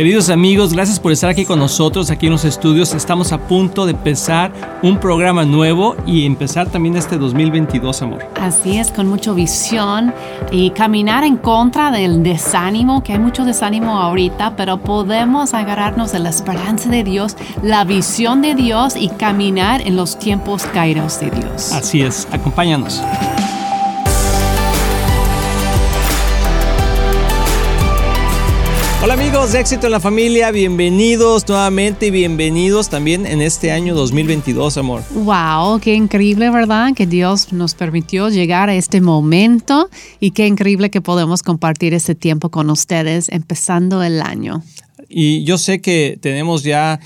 Queridos amigos, gracias por estar aquí con nosotros, aquí en los estudios. Estamos a punto de empezar un programa nuevo y empezar también este 2022, amor. Así es, con mucha visión y caminar en contra del desánimo, que hay mucho desánimo ahorita, pero podemos agarrarnos de la esperanza de Dios, la visión de Dios y caminar en los tiempos caídos de Dios. Así es, acompáñanos. Hola amigos de Éxito en la Familia, bienvenidos nuevamente y bienvenidos también en este año 2022, amor. Wow, qué increíble, ¿verdad? Que Dios nos permitió llegar a este momento y qué increíble que podemos compartir este tiempo con ustedes empezando el año. Y yo sé que tenemos ya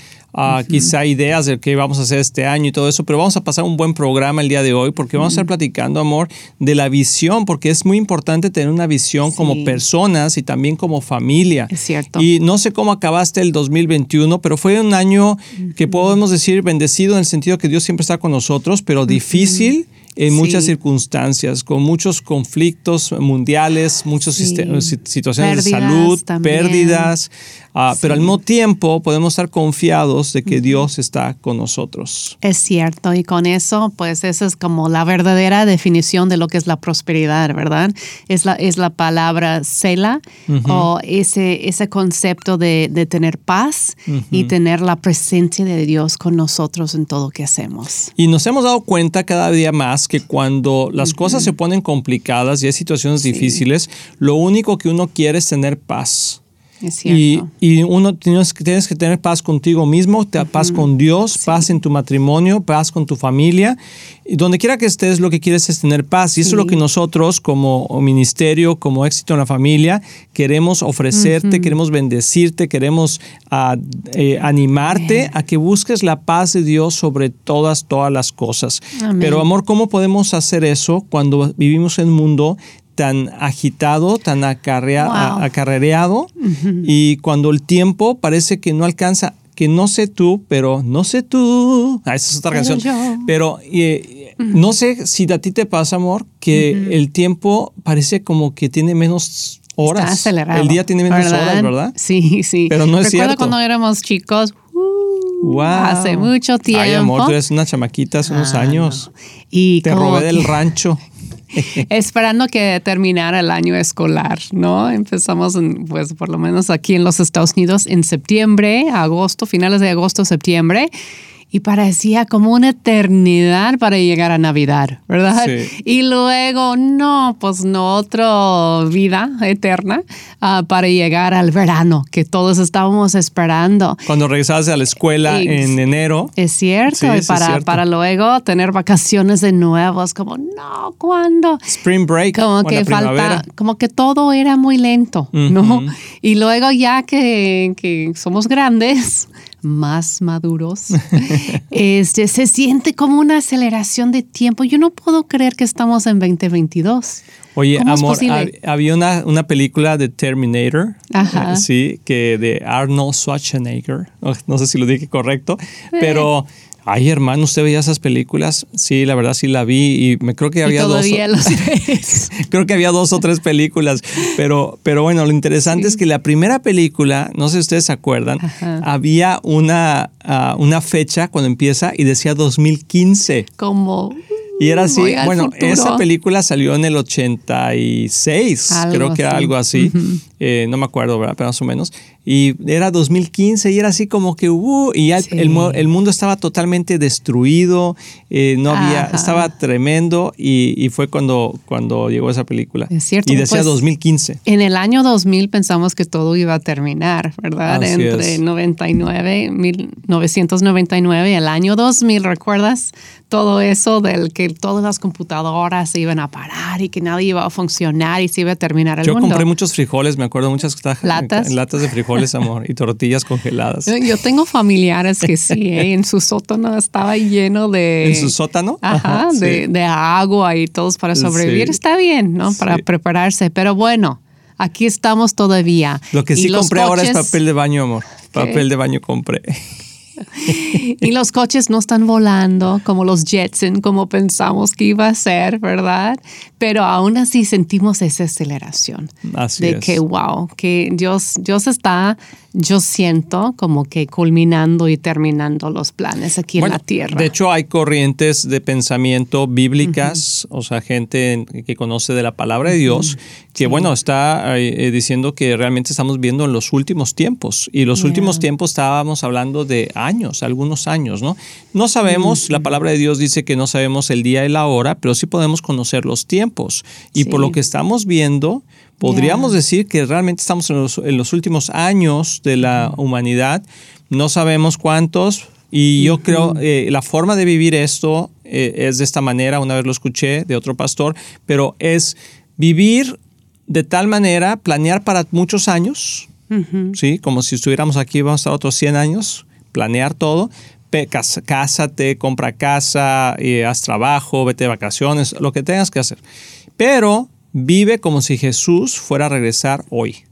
quizá ideas de qué vamos a hacer este año y todo eso, pero vamos a pasar un buen programa el día de hoy porque vamos a estar platicando, amor, de la visión, porque es muy importante tener una visión como personas y también como familia. Es cierto. Y no sé cómo acabaste el 2021, pero fue un año que podemos decir bendecido en el sentido que Dios siempre está con nosotros, pero difícil en muchas circunstancias, con muchos conflictos mundiales, muchas situaciones de salud, pérdidas, ah, pero al mismo tiempo podemos estar confiados de que Dios está con nosotros. Es cierto, y con eso, pues esa es como la verdadera definición de lo que es la prosperidad, ¿verdad? Es la, es la palabra Sela o ese, ese concepto de, de tener paz y tener la presencia de Dios con nosotros en todo lo que hacemos. Y nos hemos dado cuenta cada día más que cuando las cosas se ponen complicadas y hay situaciones difíciles, lo único que uno quiere es tener paz. Y, y, uno tienes, tienes, que tener paz contigo mismo, paz con Dios, paz en tu matrimonio, paz con tu familia. Y donde quiera que estés, lo que quieres es tener paz. Y eso es lo que nosotros como ministerio, como éxito en la familia, queremos ofrecerte, queremos bendecirte, queremos ah, eh, animarte a que busques la paz de Dios sobre todas, todas las cosas. Pero amor, ¿cómo podemos hacer eso cuando vivimos en un mundo tan agitado, tan acarreado, y cuando el tiempo parece que no alcanza, que no sé tú, pero no sé tú, ah, esa es otra canción, pero eh, no sé si a ti te pasa, amor, que el tiempo parece como que tiene menos horas. Está acelerado. El día tiene menos horas, ¿verdad? Sí, sí. Pero no es Recuerdo cuando éramos chicos, Wow. Hace mucho tiempo. Ay, amor, tú eres una chamaquita hace unos ah, años. Y Te robé del rancho. esperando que terminara el año escolar, ¿no? Empezamos, pues por lo menos aquí en los Estados Unidos en septiembre, agosto, finales de agosto, septiembre y parecía como una eternidad para llegar a Navidad, ¿verdad? Y luego, no, pues no otra vida eterna ah, para llegar al verano que todos estábamos esperando. Cuando regresabas a la escuela en enero. Es cierto, y para, para luego tener vacaciones de nuevo, es como, no, ¿cuándo? Spring break. Como que falta, como que todo era muy lento, ¿no? Y luego ya que, que somos grandes, más maduros, este, se siente como una aceleración de tiempo. Yo no puedo creer que estamos en 2022. Oye, amor, había una, una, película de Terminator, eh, sí, que de Arnold Schwarzenegger, no sé si lo dije correcto, pero Ay, hermano, ¿usted veía esas películas? Sí, la verdad sí la vi y me creo que había dos. creo que había dos o tres películas, pero, pero bueno, lo interesante es que la primera película, no sé si ustedes se acuerdan, había una, ah, una fecha cuando empieza y decía 2015. Como y era así, bueno, esa película salió en el 86, creo que algo así, eh, no me acuerdo, ¿verdad? Pero más o menos. Y era 2015 y era así como que, uh, y ya el, el, mundo estaba totalmente destruido, eh, no había, estaba tremendo y, fue cuando, cuando llegó esa película. Es cierto. Y decía 2015. Pues, en el año 2000 pensamos que todo iba a terminar, ¿verdad? Entre 99, 1999, el año 2000, ¿recuerdas? Todo eso del que todas las computadoras se iban a parar y que nadie iba a funcionar y se iba a terminar el Yo mundo. Yo compré muchos frijoles, me acuerdo, muchas latas, latas de frijoles, amor, y tortillas congeladas. Yo tengo familiares que sí, ¿eh? en su sótano estaba lleno de... ¿En su sótano? Ajá, de, agua y todos para sobrevivir. Está bien, ¿no? Para prepararse, pero bueno. Aquí estamos todavía. Lo que sí compré ahora es papel de baño, amor. Papel de baño compré. Y los coches no están volando como los Jetson, como pensamos que iba a ser, ¿verdad? Pero aún así sentimos esa aceleración. Así de que, wow, que Dios, Dios está yo siento como que culminando y terminando los planes aquí en la tierra. De hecho, hay corrientes de pensamiento bíblicas, o sea, gente que conoce de la palabra de Dios, que bueno, está eh, diciendo que realmente estamos viendo en los últimos tiempos. Y los últimos tiempos estábamos hablando de años, algunos años, ¿no? No sabemos, la palabra de Dios dice que no sabemos el día y la hora, pero sí podemos conocer los tiempos. Y por lo que estamos viendo, Podríamos decir que realmente estamos en los, últimos años de la humanidad, no sabemos cuántos, y yo creo eh, la forma de vivir esto eh, es de esta manera, una vez lo escuché de otro pastor, pero es vivir de tal manera, planear para muchos años, ¿sí? Como si estuviéramos aquí, vamos a estar otros 100 años, planear todo, cásate, compra casa, eh, haz trabajo, vete de vacaciones, lo que tengas que hacer. Pero vive como si Jesús fuera a regresar hoy.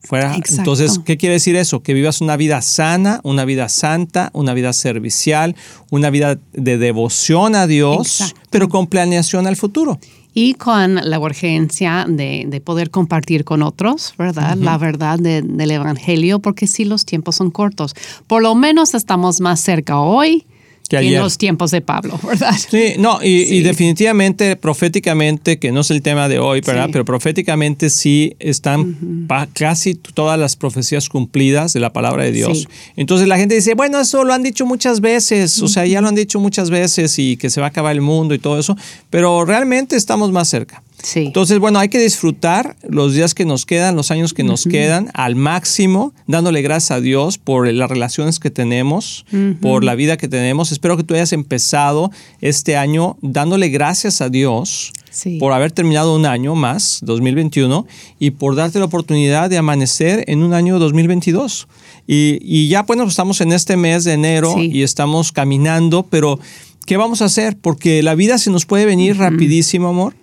Fuera, entonces, ¿qué quiere decir eso? Que vivas una vida sana, una vida santa, una vida servicial, una vida de devoción a Dios, pero con planeación al futuro. Y con la urgencia de, poder compartir con otros, ¿verdad? La verdad del Evangelio, porque sí, los tiempos son cortos. Por lo menos estamos más cerca hoy que en los tiempos de Pablo, ¿verdad? Sí, no, y, definitivamente, proféticamente, que no es el tema de hoy, ¿verdad? Pero proféticamente sí están casi todas las profecías cumplidas de la palabra de Dios. Entonces la gente dice, bueno, eso lo han dicho muchas veces, o sea, ya lo han dicho muchas veces y que se va a acabar el mundo y todo eso, pero realmente estamos más cerca. Entonces, bueno, hay que disfrutar los días que nos quedan, los años que nos quedan al máximo, dándole gracias a Dios por las relaciones que tenemos, por la vida que tenemos. Espero que tú hayas empezado este año dándole gracias a Dios por haber terminado un año más, 2021, y por darte la oportunidad de amanecer en un año 2022. Y, ya, bueno, estamos en este mes de enero y estamos caminando, pero ¿qué vamos a hacer? Porque la vida se nos puede venir rapidísimo, amor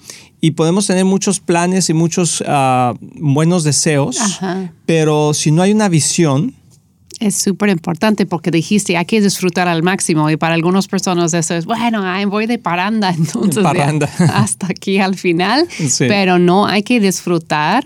y podemos tener muchos planes y muchos ah, buenos deseos, pero si no hay una visión, es súper importante porque dijiste hay que disfrutar al máximo y para algunas personas eso es, bueno, voy de paranda, entonces paranda. hasta aquí al final, pero no, hay que disfrutar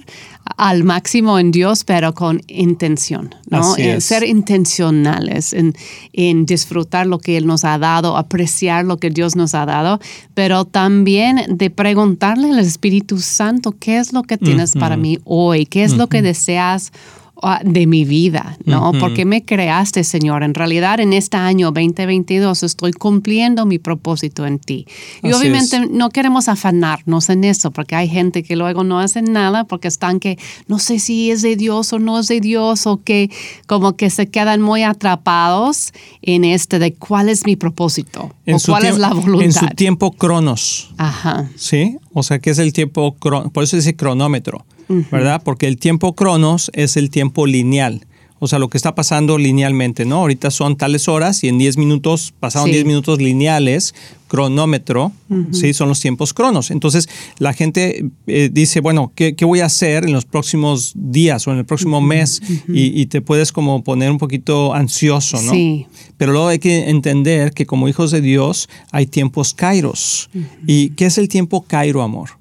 al máximo en Dios, pero con intención, ¿no? Ser intencionales en, en, disfrutar lo que Él nos ha dado, apreciar lo que Dios nos ha dado, pero también de preguntarle al Espíritu Santo, ¿qué es lo que tienes para mí hoy? ¿Qué es lo que deseas Ah, de mi vida, ¿no? Porque me creaste, Señor. En realidad, en este año 2022 estoy cumpliendo mi propósito en ti. Y obviamente no queremos afanarnos en eso, porque hay gente que luego no hace nada porque están que no sé si es de Dios o no es de Dios, o que como que se quedan muy atrapados en este de cuál es mi propósito o cuál es la voluntad. En su tiempo cronos. Ajá. ¿Sí? O sea, que es el tiempo, por eso dice cronómetro. ¿Verdad? Porque el tiempo cronos es el tiempo lineal. O sea, lo que está pasando linealmente, ¿no? Ahorita son tales horas y en 10 minutos, pasaron 10 minutos lineales, cronómetro, ¿sí? Son los tiempos cronos. Entonces, la gente eh, dice, bueno, ¿qué, voy a hacer en los próximos días o en el próximo mes? Y, te puedes como poner un poquito ansioso, ¿no? Sí. Pero luego hay que entender que como hijos de Dios hay tiempos kairos. ¿Y qué es el tiempo kairo, amor?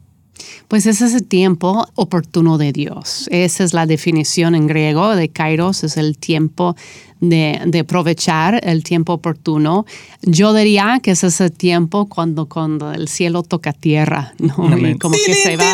Pues ese es el tiempo oportuno de Dios. Esa es la definición en griego de kairos, es el tiempo de, aprovechar el tiempo oportuno. Yo diría que ese es el tiempo cuando, cuando el cielo toca tierra, ¿no? como que se va.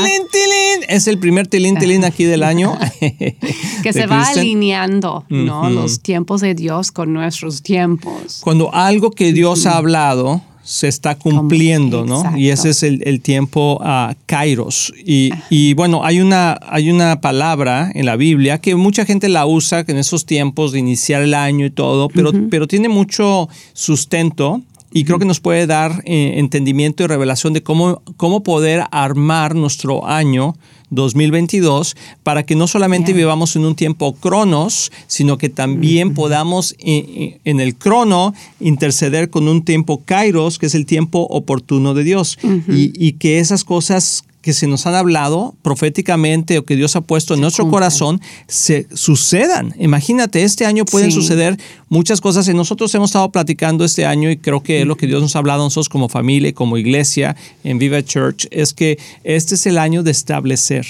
Es el primer tilín, tilín aquí del año. que se va alineando, ¿no? Los tiempos de Dios con nuestros tiempos. Cuando algo que Dios ha hablado se está cumpliendo, ¿no? Y ese es el, tiempo a Kairos. Y, bueno, hay una, hay una palabra en la Biblia que mucha gente la usa en esos tiempos de iniciar el año y todo, pero, pero tiene mucho sustento y creo que nos puede dar eh, entendimiento y revelación de cómo, cómo poder armar nuestro año 2022 para que no solamente vivamos en un tiempo cronos, sino que también podamos eh, eh, en el crono interceder con un tiempo kairos, que es el tiempo oportuno de Dios, y, y que esas cosas que se nos han hablado proféticamente o que Dios ha puesto en nuestro corazón se sucedan. Imagínate, este año pueden suceder muchas cosas y nosotros hemos estado platicando este año y creo que es lo que Dios nos ha hablado a nosotros como familia y como iglesia en Viva Church, es que este es el año de establecer.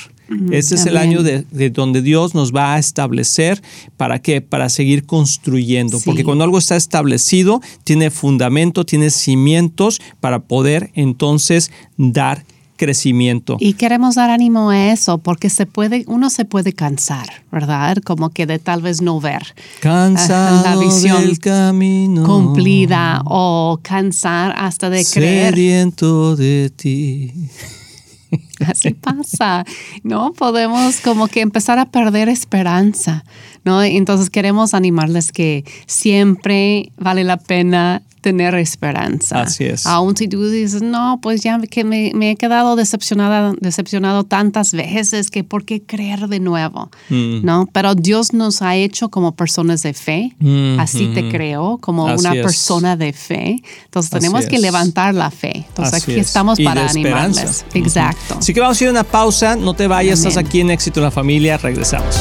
Este es el año de, donde Dios nos va a establecer. ¿Para qué? Para seguir construyendo. Porque cuando algo está establecido, tiene fundamento, tiene cimientos para poder entonces dar crecimiento. Y queremos dar ánimo a eso porque se puede, uno se puede cansar, ¿verdad? Como que de tal vez no ver Cansado la visión del camino cumplida o cansar hasta de creer. De ti. Así pasa, ¿no? Podemos como que empezar a perder esperanza, ¿no? Entonces queremos animarles que siempre vale la pena tener esperanza. Así es. Aún si tú dices, no, pues ya que me, he quedado decepcionada, decepcionado tantas veces que por qué creer de nuevo, mm. ¿no? Pero Dios nos ha hecho como personas de fe, mm, así te creó, como una persona de fe. Entonces tenemos que levantar la fe. Entonces aquí estamos para animarles. Exacto. Así que vamos a ir a una pausa, no te vayas, estás aquí en Éxito en la Familia, regresamos.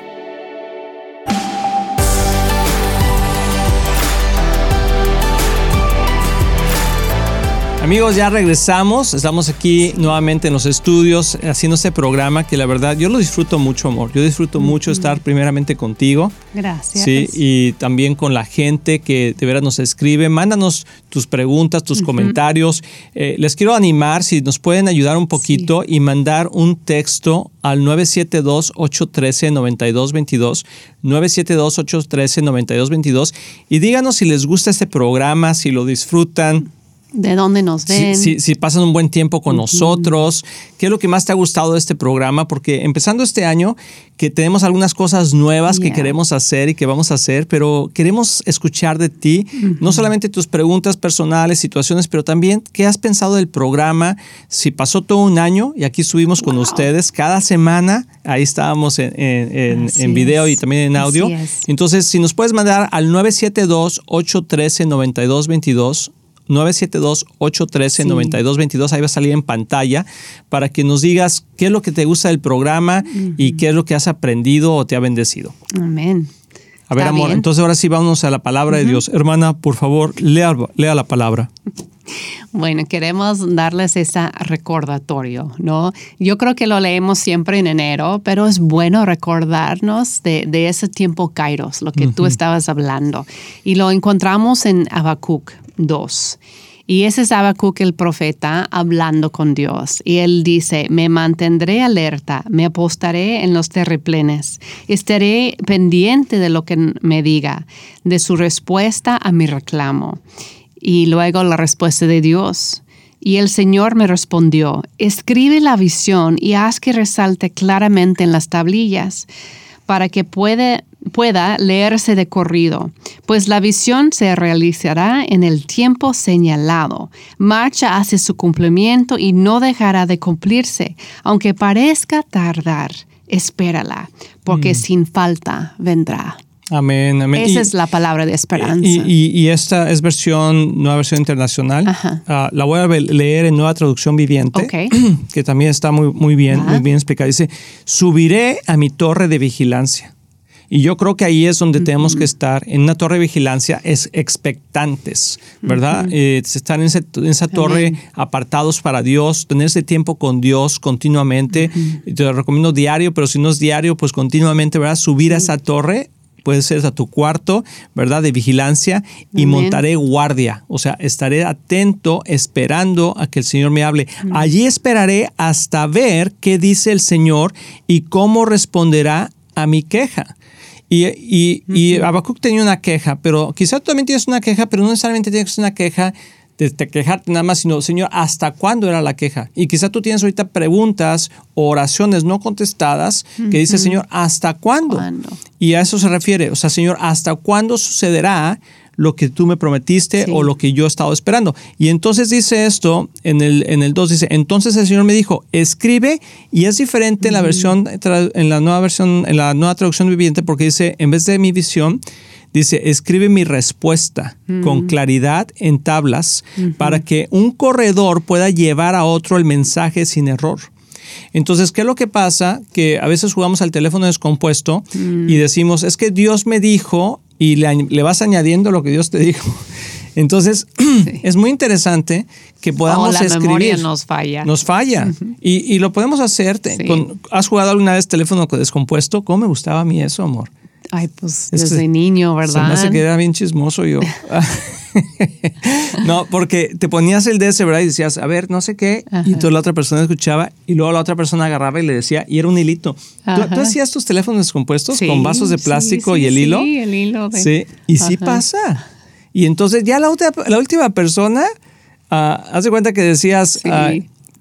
Amigos, ya regresamos. Estamos aquí nuevamente en los estudios haciendo este programa que la verdad yo lo disfruto mucho, amor. Yo disfruto mucho estar primeramente contigo. Gracias. Sí, y también con la gente que de veras nos escribe. Mándanos tus preguntas, tus comentarios. Eh, les quiero animar si nos pueden ayudar un poquito y mandar un texto al 972-813-9222. 972-813-9222. Y díganos si les gusta este programa, si lo disfrutan de dónde nos ven. Si, pasan un buen tiempo con nosotros. ¿Qué es lo que más te ha gustado de este programa? Porque empezando este año, que tenemos algunas cosas nuevas que queremos hacer y que vamos a hacer, pero queremos escuchar de ti, no solamente tus preguntas personales, situaciones, pero también qué has pensado del programa. Si pasó todo un año y aquí estuvimos con ustedes cada semana, ahí estábamos en, en, video y también en audio. Entonces, si nos puedes mandar al 972 813 9222 972-813-9222. Ahí va a salir en pantalla para que nos digas qué es lo que te gusta del programa y qué es lo que has aprendido o te ha bendecido. Amén. A ver, amor, entonces ahora sí vamos a la palabra de Dios. Hermana, por favor, lea, lea la palabra. Bueno, queremos darles ese recordatorio, ¿no? Yo creo que lo leemos siempre en enero, pero es bueno recordarnos de, ese tiempo Kairos, lo que tú estabas hablando. Y lo encontramos en Habacuc 2. Y ese es Habacuc el profeta hablando con Dios. Y él dice, me mantendré alerta, me apostaré en los terreplenes, estaré pendiente de lo que me diga, de su respuesta a mi reclamo. Y luego la respuesta de Dios. Y el Señor me respondió, escribe la visión y haz que resalte claramente en las tablillas, para que puede, pueda leerse de corrido, pues la visión se realizará en el tiempo señalado. Marcha hacia su cumplimiento y no dejará de cumplirse, aunque parezca tardar espérala, porque mm. sin falta vendrá. Amén, amén. Esa es la palabra de esperanza. Y, esta es versión, nueva versión internacional. Uh, la voy a leer en nueva traducción viviente, que también está muy, muy bien, muy bien explicada. Dice, subiré a mi torre de vigilancia. Y yo creo que ahí es donde tenemos que estar, en una torre de vigilancia, es expectantes, ¿verdad? Eh, estar en, esa torre apartados para Dios, tener ese tiempo con Dios continuamente. Te lo recomiendo diario, pero si no es diario, pues continuamente, ¿verdad? Subir a esa torre puede ser a tu cuarto, ¿verdad? De vigilancia y montaré guardia. O sea, estaré atento esperando a que el Señor me hable. Allí esperaré hasta ver qué dice el Señor y cómo responderá a mi queja. Y, y, y Habacuc tenía una queja, pero quizá tú también tienes una queja, pero no necesariamente tienes una queja de, quejarte nada más, sino, Señor, ¿hasta cuándo era la queja? Y quizá tú tienes ahorita preguntas o oraciones no contestadas que dice, Señor, ¿hasta ¿Cuándo? Y a eso se refiere, o sea, Señor, ¿hasta cuándo sucederá lo que tú me prometiste o lo que yo he estado esperando. Y entonces dice esto, en el, en el 2 dice, entonces el Señor me dijo, escribe, y es diferente en la versión, en la nueva versión, en la nueva traducción viviente, porque dice, en vez de mi visión, dice, escribe mi respuesta con claridad en tablas para que un corredor pueda llevar a otro el mensaje sin error. Entonces, ¿qué es lo que pasa? Que a veces jugamos al teléfono descompuesto y decimos, es que Dios me dijo y le, vas añadiendo lo que Dios te dijo. Entonces, es muy interesante que podamos la escribir. Memoria nos falla. Nos falla. y, lo podemos hacer. ¿Has jugado alguna vez teléfono descompuesto? ¿Cómo me gustaba a mí eso, amor? Ay, pues desde niño, ¿verdad? Se me hace que era bien chismoso yo. no, porque te ponías el DS, ¿verdad? Y decías, a ver, no sé qué. Y toda la otra persona escuchaba y luego la otra persona agarraba y le decía, y era un hilito. ¿Tú, hacías tus teléfonos descompuestos con vasos de plástico y el hilo? Sí, el hilo. De... Sí, y sí pasa. Y entonces ya la, la última persona, uh, haz de cuenta que decías,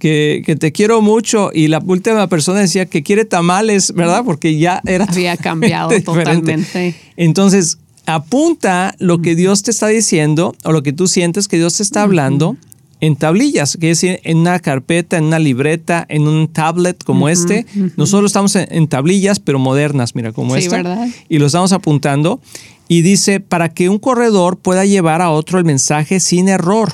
que, te quiero mucho y la última persona decía que quiere tamales, ¿verdad? Porque ya era... Había cambiado totalmente. Entonces, apunta lo que Dios te está diciendo o lo que tú sientes que Dios te está hablando en tablillas, que es decir, en una carpeta, en una libreta, en un tablet como este. Nosotros estamos en, tablillas, pero modernas, mira, como sí, esta. ¿verdad? Y lo estamos apuntando. Y dice, para que un corredor pueda llevar a otro el mensaje sin error.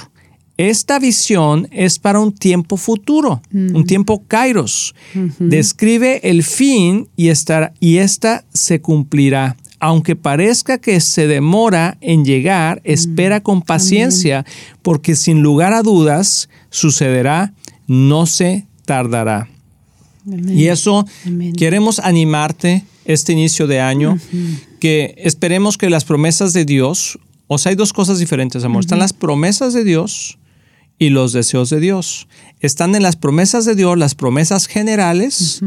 Esta visión es para un tiempo futuro, un tiempo kairos. Describe el fin y, esta, y esta se cumplirá. Aunque parezca que se demora en llegar, espera con paciencia, porque sin lugar a dudas sucederá, no se tardará. Y eso queremos animarte este inicio de año, que esperemos que las promesas de Dios, o sea, hay dos cosas diferentes, amor. Están las promesas de Dios y los deseos de Dios. Están en las promesas de Dios, las promesas generales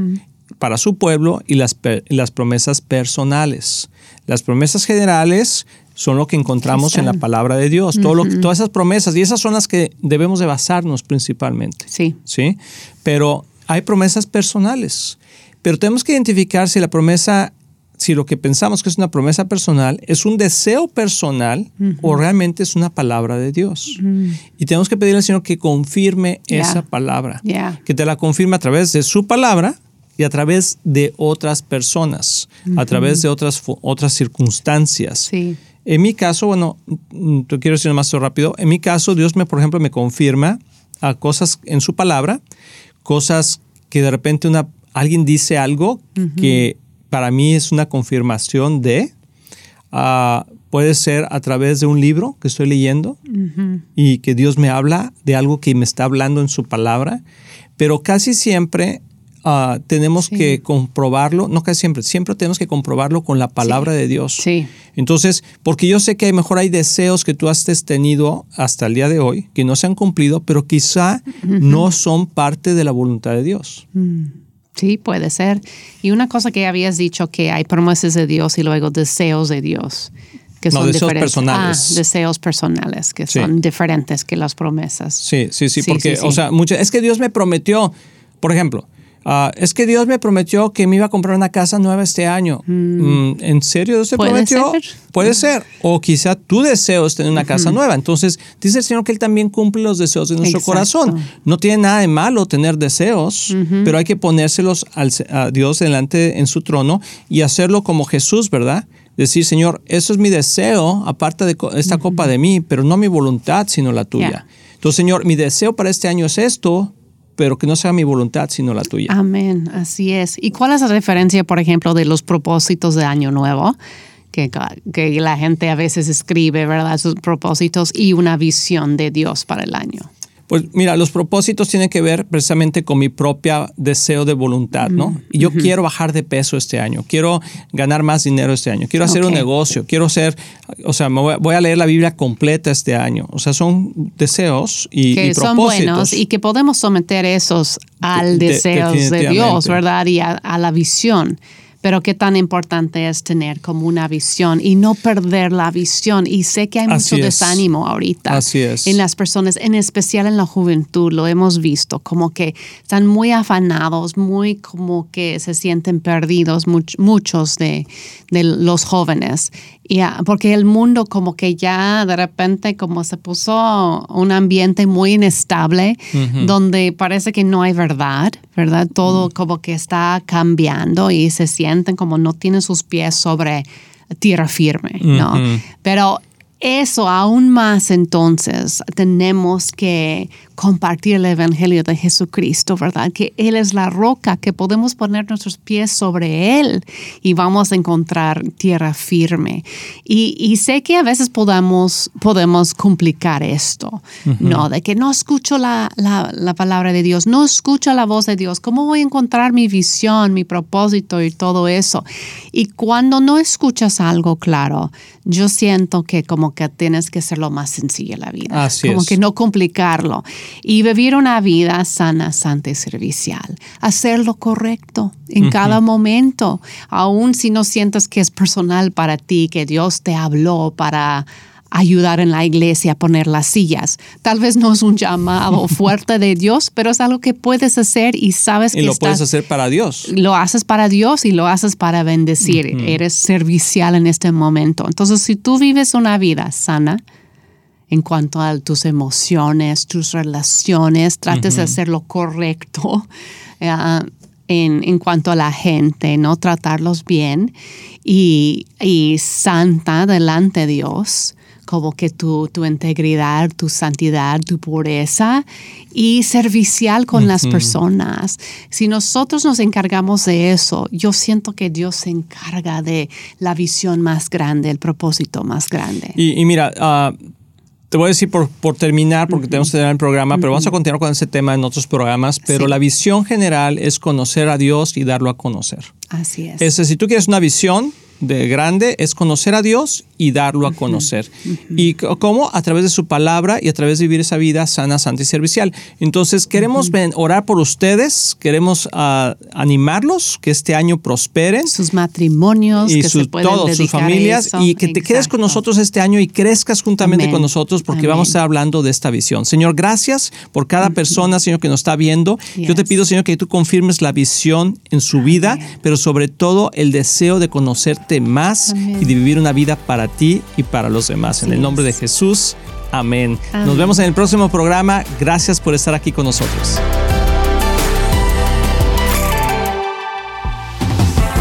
para su pueblo y las, las promesas personales. Las promesas generales son lo que encontramos en la palabra de Dios, Todo lo, todas esas promesas, y esas son las que debemos de basarnos principalmente. Sí. ¿sí? Pero hay promesas personales, pero tenemos que identificar si la promesa si lo que pensamos que es una promesa personal es un deseo personal o realmente es una palabra de Dios. Y tenemos que pedirle al Señor que confirme esa palabra, que te la confirme a través de su palabra y a través de otras personas, a través de otras, otras circunstancias. En mi caso, bueno, mm, te quiero decir más rápido, en mi caso Dios me, por ejemplo, me confirma a cosas en su palabra, cosas que de repente una, alguien dice algo que para mí es una confirmación de, ah, puede ser a través de un libro que estoy leyendo y que Dios me habla de algo que me está hablando en su palabra, pero casi siempre ah, tenemos que comprobarlo, no casi siempre, siempre tenemos que comprobarlo con la palabra de Dios. Sí. Entonces, porque yo sé que a lo mejor hay deseos que tú has tenido hasta el día de hoy que no se han cumplido, pero quizá no son parte de la voluntad de Dios. Mm. Sí, puede ser. Y una cosa que habías dicho que hay promesas de Dios y luego deseos de Dios. Que son deseos personales. Ah, deseos personales, que son diferentes que las promesas. Sí, sí, sí, porque, o sea, mucho, es que Dios me prometió, por ejemplo, Ah, es que Dios me prometió que me iba a comprar una casa nueva este año. Mm. Mm, ¿En serio Dios te prometió? Puede ser. O quizá tu deseo es tener una casa nueva. Entonces, dice el Señor que Él también cumple los deseos de nuestro corazón. No tiene nada de malo tener deseos, pero hay que ponérselos a Dios delante en su trono y hacerlo como Jesús, ¿verdad? Decir, Señor, eso es mi deseo, aparte de esta copa de mí, pero no mi voluntad, sino la tuya. Entonces, Señor, mi deseo para este año es esto, pero que no sea mi voluntad, sino la tuya. Amén, así es. ¿Y cuál es la referencia, por ejemplo, de los propósitos de Año Nuevo? Que, que la gente a veces escribe, ¿verdad? Sus propósitos y una visión de Dios para el año. Pues mira, los propósitos tienen que ver precisamente con mi propia deseo de voluntad, ¿no? Y yo quiero bajar de peso este año, quiero ganar más dinero este año, quiero hacer un negocio, quiero ser, o sea, me voy, a leer la Biblia completa este año. O sea, son deseos y, que son buenos y que podemos someter esos al deseo de, Dios, ¿verdad? Y a la visión pero qué tan importante es tener como una visión y no perder la visión. Y sé que hay mucho desánimo ahorita en las personas, en especial en la juventud, lo hemos visto, como que están muy afanados, muy como que se sienten perdidos, muchos de, de los jóvenes. Ya, porque el mundo como que ya de repente como se puso un ambiente muy inestable donde parece que no hay verdad, ¿verdad? Todo como que está cambiando y se sienten como no tienen sus pies sobre tierra firme, ¿no? Pero eso aún más entonces tenemos que compartir el Evangelio de Jesucristo, ¿verdad? Que Él es la roca, que podemos poner nuestros pies sobre Él y vamos a encontrar tierra firme. Y, sé que a veces podamos, podemos complicar esto, ¿no? De que no escucho la, la, palabra de Dios, no escucho la voz de Dios, ¿cómo voy a encontrar mi visión, mi propósito y todo eso? Y cuando no escuchas algo claro, yo siento que como que tienes que hacerlo más sencillo en la vida, como que no complicarlo. Y vivir una vida sana, santa y servicial. Hacer lo correcto en cada momento, aun si no sientes que es personal para ti, que Dios te habló para ayudar en la iglesia a poner las sillas. Tal vez no es un llamado fuerte de Dios, pero es algo que puedes hacer y sabes que lo puedes hacer para Dios. Lo haces para Dios y lo haces para bendecir. Eres servicial en este momento. Entonces, si tú vives una vida sana, en cuanto a tus emociones, tus relaciones, trates de hacer lo correcto eh, en, cuanto a la gente, ¿no? Tratarlos bien y, santa delante de Dios, como que tu, tu, integridad, tu santidad, tu pureza y servicial con las personas. Si nosotros nos encargamos de eso, yo siento que Dios se encarga de la visión más grande, el propósito más grande. Y, mira, uh, te voy a decir por, por terminar, porque tenemos que terminar el programa, pero vamos a continuar con ese tema en otros programas. Pero la visión general es conocer a Dios y darlo a conocer. Así es. es si tú quieres una visión, de grande es conocer a Dios y darlo a conocer. ¿Y cómo? A través de su palabra y a través de vivir esa vida sana, santa y servicial. Entonces, queremos orar por ustedes, queremos ah, animarlos, que este año prosperen. Sus matrimonios, y que todos, sus familias, y que te quedes con nosotros este año y crezcas juntamente con nosotros, porque vamos a estar hablando de esta visión. Señor, gracias por cada persona, Señor, que nos está viendo. Yo te pido, Señor, que tú confirmes la visión en su vida, pero sobre todo el deseo de más y de vivir una vida para ti y para los demás. En el nombre de Jesús, amén. Nos vemos en el próximo programa. Gracias por estar aquí con nosotros.